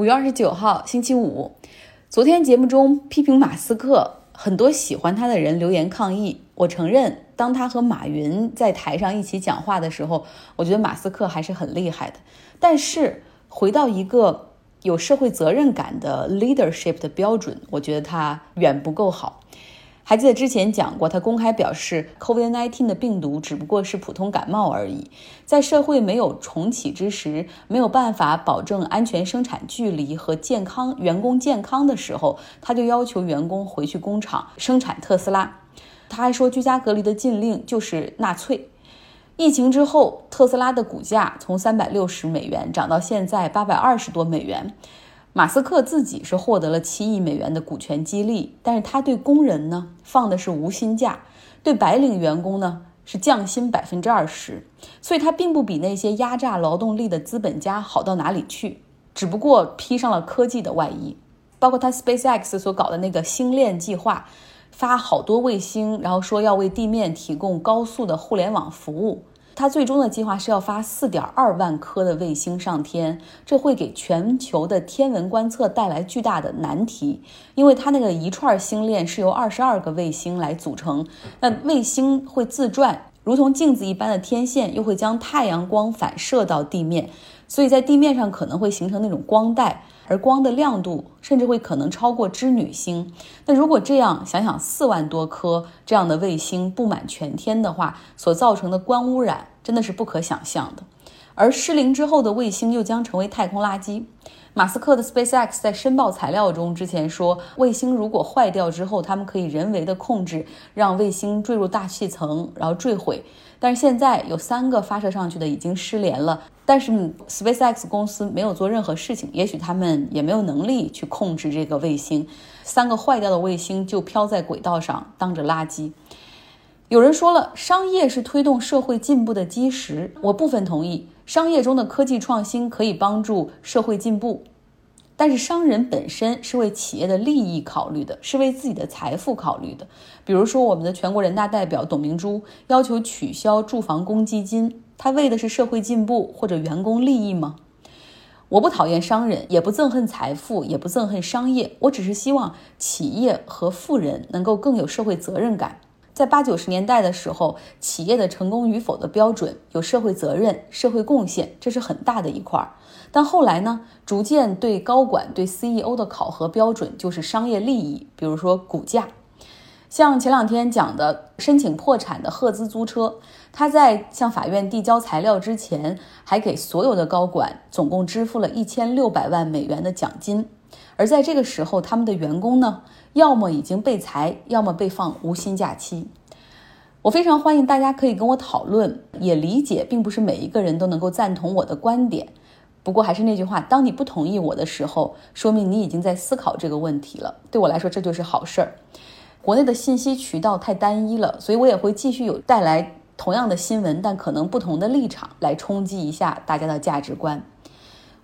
五月二十九号，星期五。昨天节目中批评马斯克，很多喜欢他的人留言抗议。我承认，当他和马云在台上一起讲话的时候，我觉得马斯克还是很厉害的。但是回到一个有社会责任感的 leadership 的标准，我觉得他远不够好。还记得之前讲过，他公开表示，COVID-19 的病毒只不过是普通感冒而已。在社会没有重启之时，没有办法保证安全生产距离和健康员工健康的时候，他就要求员工回去工厂生产特斯拉。他还说，居家隔离的禁令就是纳粹。疫情之后，特斯拉的股价从三百六十美元涨到现在八百二十多美元。马斯克自己是获得了七亿美元的股权激励，但是他对工人呢放的是无薪假，对白领员工呢是降薪百分之二十，所以他并不比那些压榨劳动力的资本家好到哪里去，只不过披上了科技的外衣。包括他 SpaceX 所搞的那个星链计划，发好多卫星，然后说要为地面提供高速的互联网服务。它最终的计划是要发四点二万颗的卫星上天，这会给全球的天文观测带来巨大的难题，因为它那个一串星链是由二十二个卫星来组成，那卫星会自转，如同镜子一般的天线又会将太阳光反射到地面，所以在地面上可能会形成那种光带。而光的亮度甚至会可能超过织女星。那如果这样想想，四万多颗这样的卫星布满全天的话，所造成的光污染真的是不可想象的。而失灵之后的卫星又将成为太空垃圾。马斯克的 SpaceX 在申报材料中之前说，卫星如果坏掉之后，他们可以人为的控制，让卫星坠入大气层，然后坠毁。但是现在有三个发射上去的已经失联了，但是 SpaceX 公司没有做任何事情，也许他们也没有能力去控制这个卫星，三个坏掉的卫星就飘在轨道上当着垃圾。有人说了，商业是推动社会进步的基石，我部分同意，商业中的科技创新可以帮助社会进步。但是商人本身是为企业的利益考虑的，是为自己的财富考虑的。比如说，我们的全国人大代表董明珠要求取消住房公积金，他为的是社会进步或者员工利益吗？我不讨厌商人，也不憎恨财富，也不憎恨商业，我只是希望企业和富人能够更有社会责任感。在八九十年代的时候，企业的成功与否的标准有社会责任、社会贡献，这是很大的一块儿。但后来呢，逐渐对高管、对 CEO 的考核标准就是商业利益，比如说股价。像前两天讲的申请破产的赫兹租车，他在向法院递交材料之前，还给所有的高管总共支付了一千六百万美元的奖金。而在这个时候，他们的员工呢，要么已经被裁，要么被放无薪假期。我非常欢迎大家可以跟我讨论，也理解并不是每一个人都能够赞同我的观点。不过还是那句话，当你不同意我的时候，说明你已经在思考这个问题了。对我来说，这就是好事儿。国内的信息渠道太单一了，所以我也会继续有带来同样的新闻，但可能不同的立场来冲击一下大家的价值观。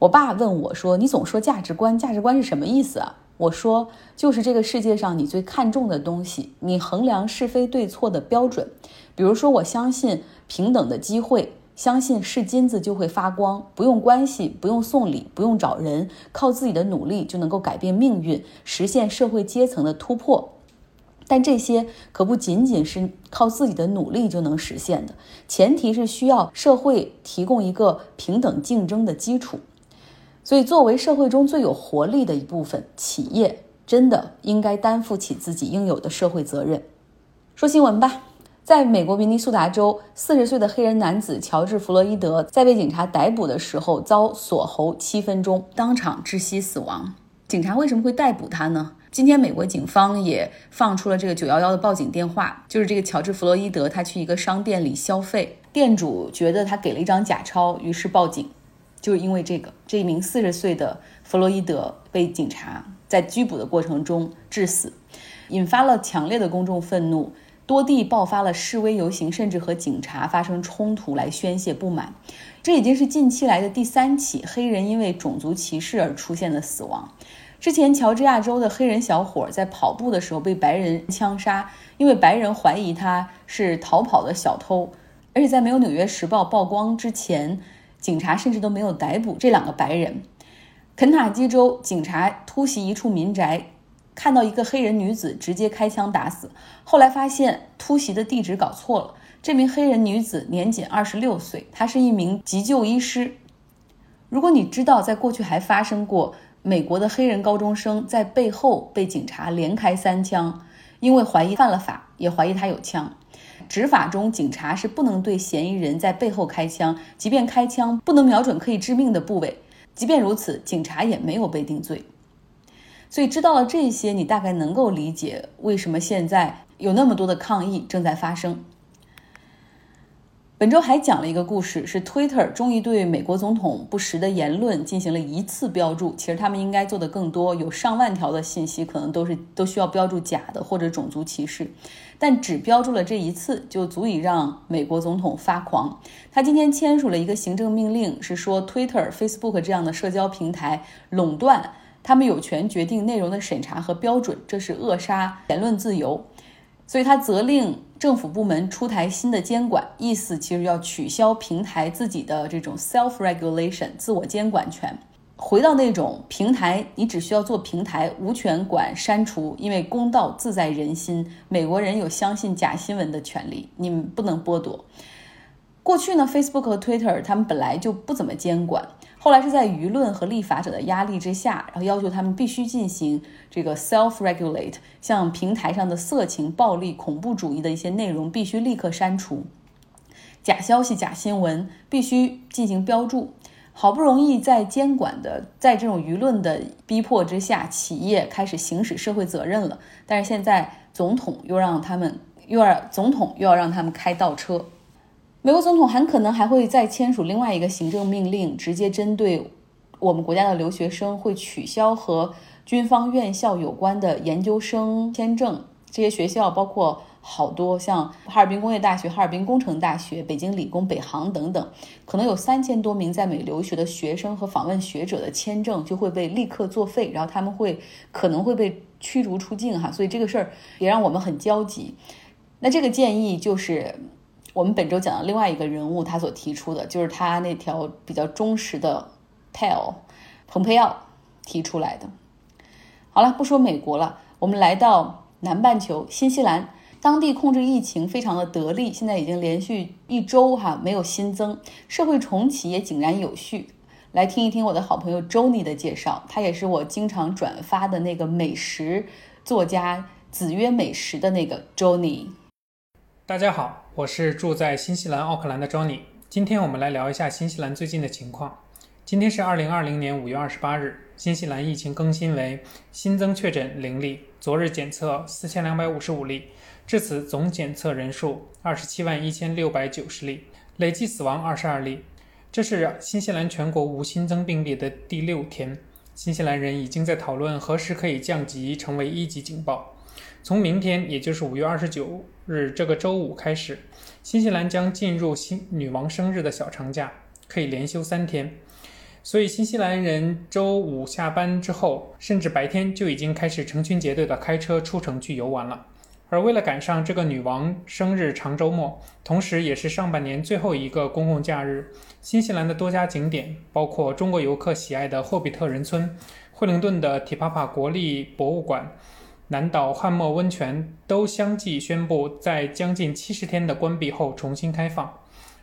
我爸问我说：“你总说价值观，价值观是什么意思啊？”我说：“就是这个世界上你最看重的东西，你衡量是非对错的标准。比如说，我相信平等的机会，相信是金子就会发光，不用关系，不用送礼，不用找人，靠自己的努力就能够改变命运，实现社会阶层的突破。但这些可不仅仅是靠自己的努力就能实现的，前提是需要社会提供一个平等竞争的基础。”所以，作为社会中最有活力的一部分，企业真的应该担负起自己应有的社会责任。说新闻吧，在美国明尼苏达州，四十岁的黑人男子乔治·弗洛伊德在被警察逮捕的时候遭锁喉七分钟，当场窒息死亡。警察为什么会逮捕他呢？今天，美国警方也放出了这个九幺幺的报警电话，就是这个乔治·弗洛伊德，他去一个商店里消费，店主觉得他给了一张假钞，于是报警。就是因为这个，这一名四十岁的弗洛伊德被警察在拘捕的过程中致死，引发了强烈的公众愤怒，多地爆发了示威游行，甚至和警察发生冲突来宣泄不满。这已经是近期来的第三起黑人因为种族歧视而出现的死亡。之前，乔治亚州的黑人小伙在跑步的时候被白人枪杀，因为白人怀疑他是逃跑的小偷，而且在没有《纽约时报》曝光之前。警察甚至都没有逮捕这两个白人。肯塔基州警察突袭一处民宅，看到一个黑人女子直接开枪打死，后来发现突袭的地址搞错了。这名黑人女子年仅二十六岁，她是一名急救医师。如果你知道，在过去还发生过美国的黑人高中生在背后被警察连开三枪，因为怀疑犯了法，也怀疑他有枪。执法中，警察是不能对嫌疑人在背后开枪，即便开枪不能瞄准可以致命的部位。即便如此，警察也没有被定罪。所以，知道了这些，你大概能够理解为什么现在有那么多的抗议正在发生。本周还讲了一个故事，是 Twitter 终于对美国总统不实的言论进行了一次标注。其实他们应该做的更多，有上万条的信息可能都是都需要标注假的或者种族歧视，但只标注了这一次就足以让美国总统发狂。他今天签署了一个行政命令，是说 Twitter、Facebook 这样的社交平台垄断，他们有权决定内容的审查和标准，这是扼杀言论自由。所以他责令政府部门出台新的监管，意思其实要取消平台自己的这种 self regulation 自我监管权，回到那种平台你只需要做平台，无权管删除，因为公道自在人心，美国人有相信假新闻的权利，你们不能剥夺。过去呢，Facebook 和 Twitter 他们本来就不怎么监管。后来是在舆论和立法者的压力之下，然后要求他们必须进行这个 self regulate，像平台上的色情、暴力、恐怖主义的一些内容必须立刻删除，假消息、假新闻必须进行标注。好不容易在监管的，在这种舆论的逼迫之下，企业开始行使社会责任了。但是现在总统又让他们，又要总统又要让他们开倒车。美国总统很可能还会再签署另外一个行政命令，直接针对我们国家的留学生，会取消和军方院校有关的研究生签证。这些学校包括好多，像哈尔滨工业大学、哈尔滨工程大学、北京理工、北航等等，可能有三千多名在美留学的学生和访问学者的签证就会被立刻作废，然后他们会可能会被驱逐出境哈。所以这个事儿也让我们很焦急。那这个建议就是。我们本周讲的另外一个人物，他所提出的就是他那条比较忠实的 tell，蓬佩奥提出来的。好了，不说美国了，我们来到南半球新西兰，当地控制疫情非常的得力，现在已经连续一周哈没有新增，社会重启也井然有序。来听一听我的好朋友 Joni 的介绍，他也是我经常转发的那个美食作家子曰美食的那个 Joni。大家好，我是住在新西兰奥克兰的 Johnny。今天我们来聊一下新西兰最近的情况。今天是二零二零年五月二十八日，新西兰疫情更新为新增确诊零例，昨日检测四千两百五十五例，至此总检测人数二十七万一千六百九十例，累计死亡二十二例。这是新西兰全国无新增病例的第六天。新西兰人已经在讨论何时可以降级成为一级警报。从明天，也就是五月二十九日这个周五开始，新西兰将进入新女王生日的小长假，可以连休三天。所以，新西兰人周五下班之后，甚至白天就已经开始成群结队的开车出城去游玩了。而为了赶上这个女王生日长周末，同时也是上半年最后一个公共假日，新西兰的多家景点，包括中国游客喜爱的霍比特人村、惠灵顿的提帕帕国立博物馆。南岛汉默温泉都相继宣布在将近七十天的关闭后重新开放，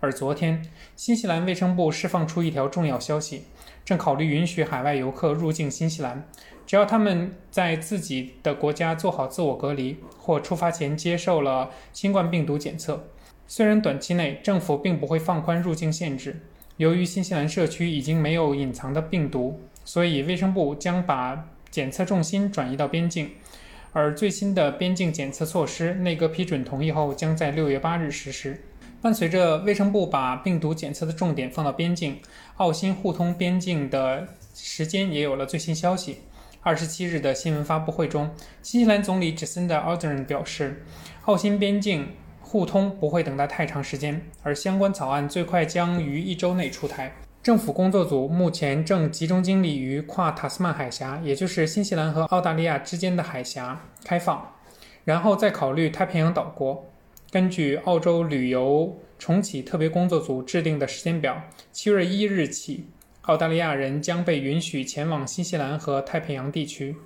而昨天，新西兰卫生部释放出一条重要消息，正考虑允许海外游客入境新西兰，只要他们在自己的国家做好自我隔离或出发前接受了新冠病毒检测。虽然短期内政府并不会放宽入境限制，由于新西兰社区已经没有隐藏的病毒，所以卫生部将把检测重心转移到边境。而最新的边境检测措施，内阁批准同意后，将在六月八日实施。伴随着卫生部把病毒检测的重点放到边境，澳新互通边境的时间也有了最新消息。二十七日的新闻发布会中，新西兰总理 Jacinda Ardern 表示，澳新边境互通不会等待太长时间，而相关草案最快将于一周内出台。政府工作组目前正集中精力于跨塔斯曼海峡，也就是新西兰和澳大利亚之间的海峡开放，然后再考虑太平洋岛国。根据澳洲旅游重启特别工作组制定的时间表，七月一日起，澳大利亚人将被允许前往新西兰和太平洋地区。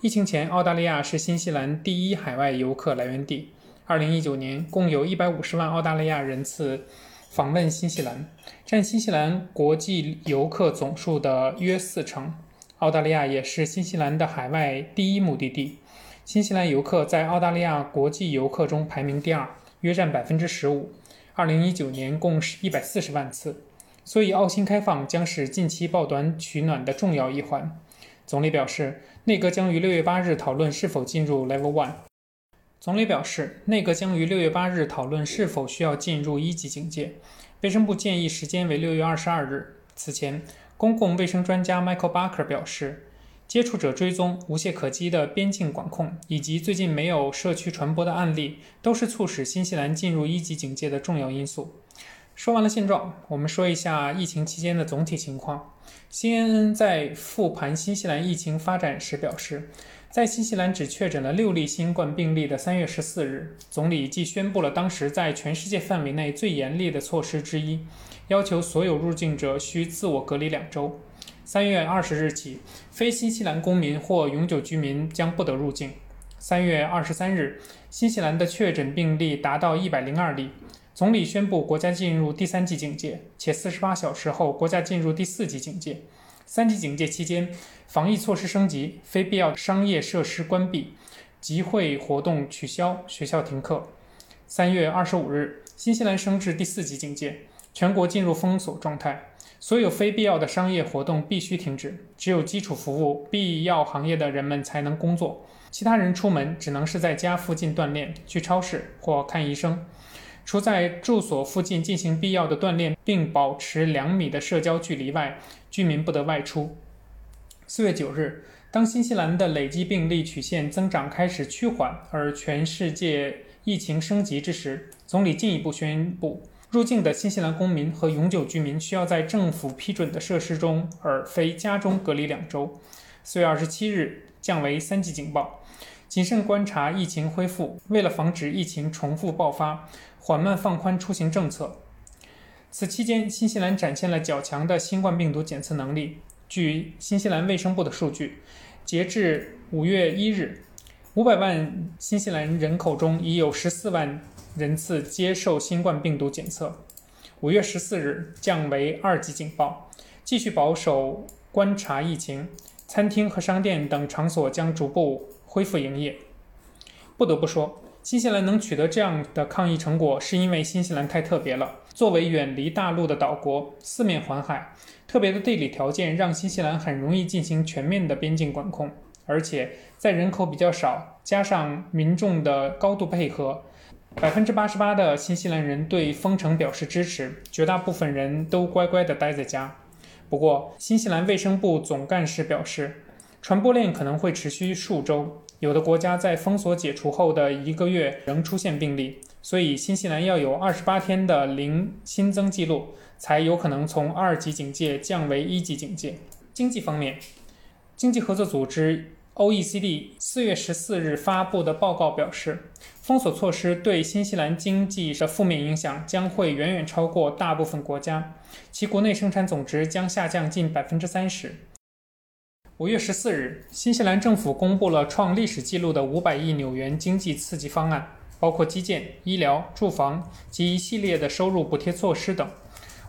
疫情前，澳大利亚是新西兰第一海外游客来源地。二零一九年，共有一百五十万澳大利亚人次访问新西兰，占新西兰国际游客总数的约四成。澳大利亚也是新西兰的海外第一目的地。新西兰游客在澳大利亚国际游客中排名第二，约占百分之十五。二零一九年共是一百四十万次。所以，澳新开放将是近期抱团取暖的重要一环。总理表示，内阁将于六月八日讨论是否进入 Level One。总理表示，内阁将于六月八日讨论是否需要进入一级警戒。卫生部建议时间为六月二十二日。此前，公共卫生专家 Michael Barker 表示，接触者追踪、无懈可击的边境管控以及最近没有社区传播的案例，都是促使新西兰进入一级警戒的重要因素。说完了现状，我们说一下疫情期间的总体情况。CNN 在复盘新西兰疫情发展时表示。在新西兰只确诊了六例新冠病例的三月十四日，总理即宣布了当时在全世界范围内最严厉的措施之一，要求所有入境者需自我隔离两周。三月二十日起，非新西兰公民或永久居民将不得入境。三月二十三日，新西兰的确诊病例达到一百零二例，总理宣布国家进入第三级警戒，且四十八小时后国家进入第四级警戒。三级警戒期间，防疫措施升级，非必要的商业设施关闭，集会活动取消，学校停课。三月二十五日，新西兰升至第四级警戒，全国进入封锁状态，所有非必要的商业活动必须停止，只有基础服务、必要行业的人们才能工作，其他人出门只能是在家附近锻炼、去超市或看医生。除在住所附近进行必要的锻炼，并保持两米的社交距离外，居民不得外出。四月九日，当新西兰的累计病例曲线增长开始趋缓，而全世界疫情升级之时，总理进一步宣布，入境的新西兰公民和永久居民需要在政府批准的设施中，而非家中隔离两周。四月二十七日，降为三级警报，谨慎观察疫情恢复。为了防止疫情重复爆发。缓慢放宽出行政策。此期间，新西兰展现了较强的新冠病毒检测能力。据新西兰卫生部的数据，截至五月一日，五百万新西兰人口中已有十四万人次接受新冠病毒检测。五月十四日降为二级警报，继续保守观察疫情。餐厅和商店等场所将逐步恢复营业。不得不说。新西兰能取得这样的抗疫成果，是因为新西兰太特别了。作为远离大陆的岛国，四面环海，特别的地理条件让新西兰很容易进行全面的边境管控。而且在人口比较少，加上民众的高度配合，百分之八十八的新西兰人对封城表示支持，绝大部分人都乖乖地待在家。不过，新西兰卫生部总干事表示，传播链可能会持续数周。有的国家在封锁解除后的一个月仍出现病例，所以新西兰要有二十八天的零新增记录，才有可能从二级警戒降为一级警戒。经济方面，经济合作组织 （OECD） 四月十四日发布的报告表示，封锁措施对新西兰经济的负面影响将会远远超过大部分国家，其国内生产总值将下降近百分之三十。五月十四日，新西兰政府公布了创历史纪录的五百亿纽元经济刺激方案，包括基建、医疗、住房及一系列的收入补贴措施等。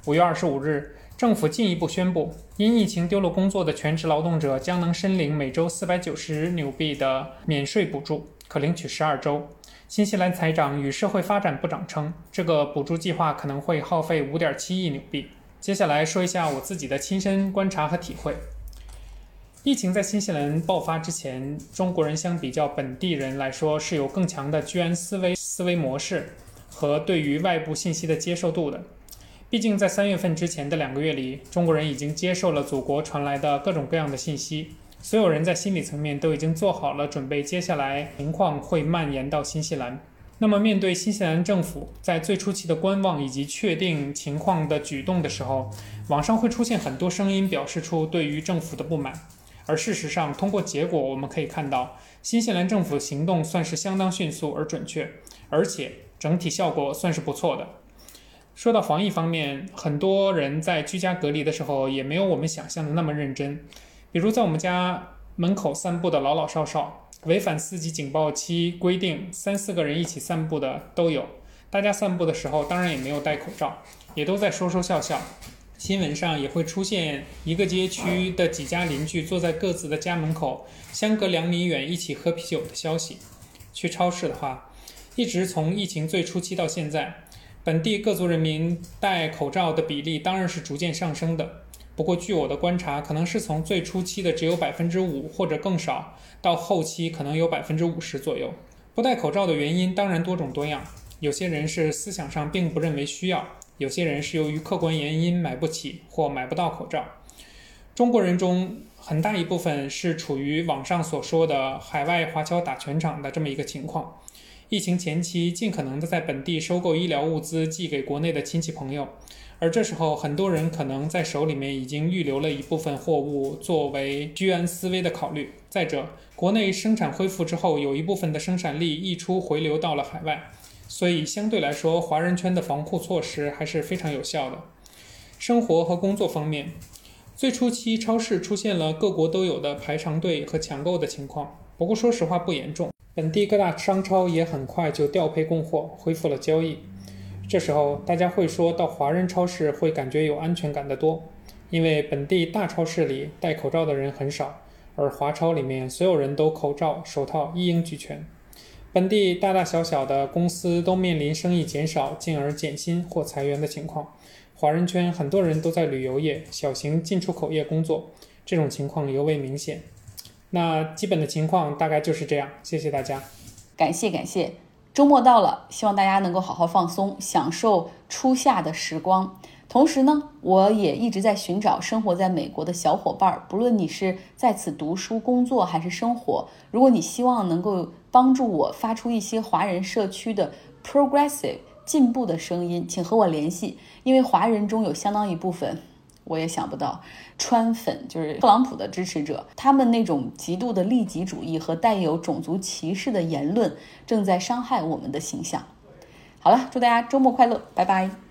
五月二十五日，政府进一步宣布，因疫情丢了工作的全职劳动者将能申领每周四百九十纽币的免税补助，可领取十二周。新西兰财长与社会发展部长称，这个补助计划可能会耗费五点七亿纽币。接下来说一下我自己的亲身观察和体会。疫情在新西兰爆发之前，中国人相比较本地人来说是有更强的居安思危思维模式和对于外部信息的接受度的。毕竟在三月份之前的两个月里，中国人已经接受了祖国传来的各种各样的信息，所有人在心理层面都已经做好了准备，接下来情况会蔓延到新西兰。那么，面对新西兰政府在最初期的观望以及确定情况的举动的时候，网上会出现很多声音，表示出对于政府的不满。而事实上，通过结果我们可以看到，新西兰政府行动算是相当迅速而准确，而且整体效果算是不错的。说到防疫方面，很多人在居家隔离的时候也没有我们想象的那么认真。比如在我们家门口散步的老老少少，违反四级警报期规定三四个人一起散步的都有。大家散步的时候当然也没有戴口罩，也都在说说笑笑。新闻上也会出现一个街区的几家邻居坐在各自的家门口，相隔两米远一起喝啤酒的消息。去超市的话，一直从疫情最初期到现在。本地各族人民戴口罩的比例当然是逐渐上升的，不过据我的观察，可能是从最初期的只有百分之五或者更少，到后期可能有百分之五十左右。不戴口罩的原因当然多种多样，有些人是思想上并不认为需要，有些人是由于客观原因买不起或买不到口罩。中国人中很大一部分是处于网上所说的海外华侨打全场的这么一个情况。疫情前期，尽可能的在本地收购医疗物资，寄给国内的亲戚朋友。而这时候，很多人可能在手里面已经预留了一部分货物，作为居安思危的考虑。再者，国内生产恢复之后，有一部分的生产力溢出回流到了海外，所以相对来说，华人圈的防护措施还是非常有效的。生活和工作方面，最初期超市出现了各国都有的排长队和抢购的情况，不过说实话不严重。本地各大商超也很快就调配供货，恢复了交易。这时候大家会说到华人超市会感觉有安全感的多，因为本地大超市里戴口罩的人很少，而华超里面所有人都口罩、手套一应俱全。本地大大小小的公司都面临生意减少，进而减薪或裁员的情况。华人圈很多人都在旅游业、小型进出口业工作，这种情况尤为明显。那基本的情况大概就是这样，谢谢大家，感谢感谢。周末到了，希望大家能够好好放松，享受初夏的时光。同时呢，我也一直在寻找生活在美国的小伙伴儿，不论你是在此读书、工作还是生活，如果你希望能够帮助我发出一些华人社区的 progressive 进步的声音，请和我联系，因为华人中有相当一部分。我也想不到，川粉就是特朗普的支持者，他们那种极度的利己主义和带有种族歧视的言论，正在伤害我们的形象。好了，祝大家周末快乐，拜拜。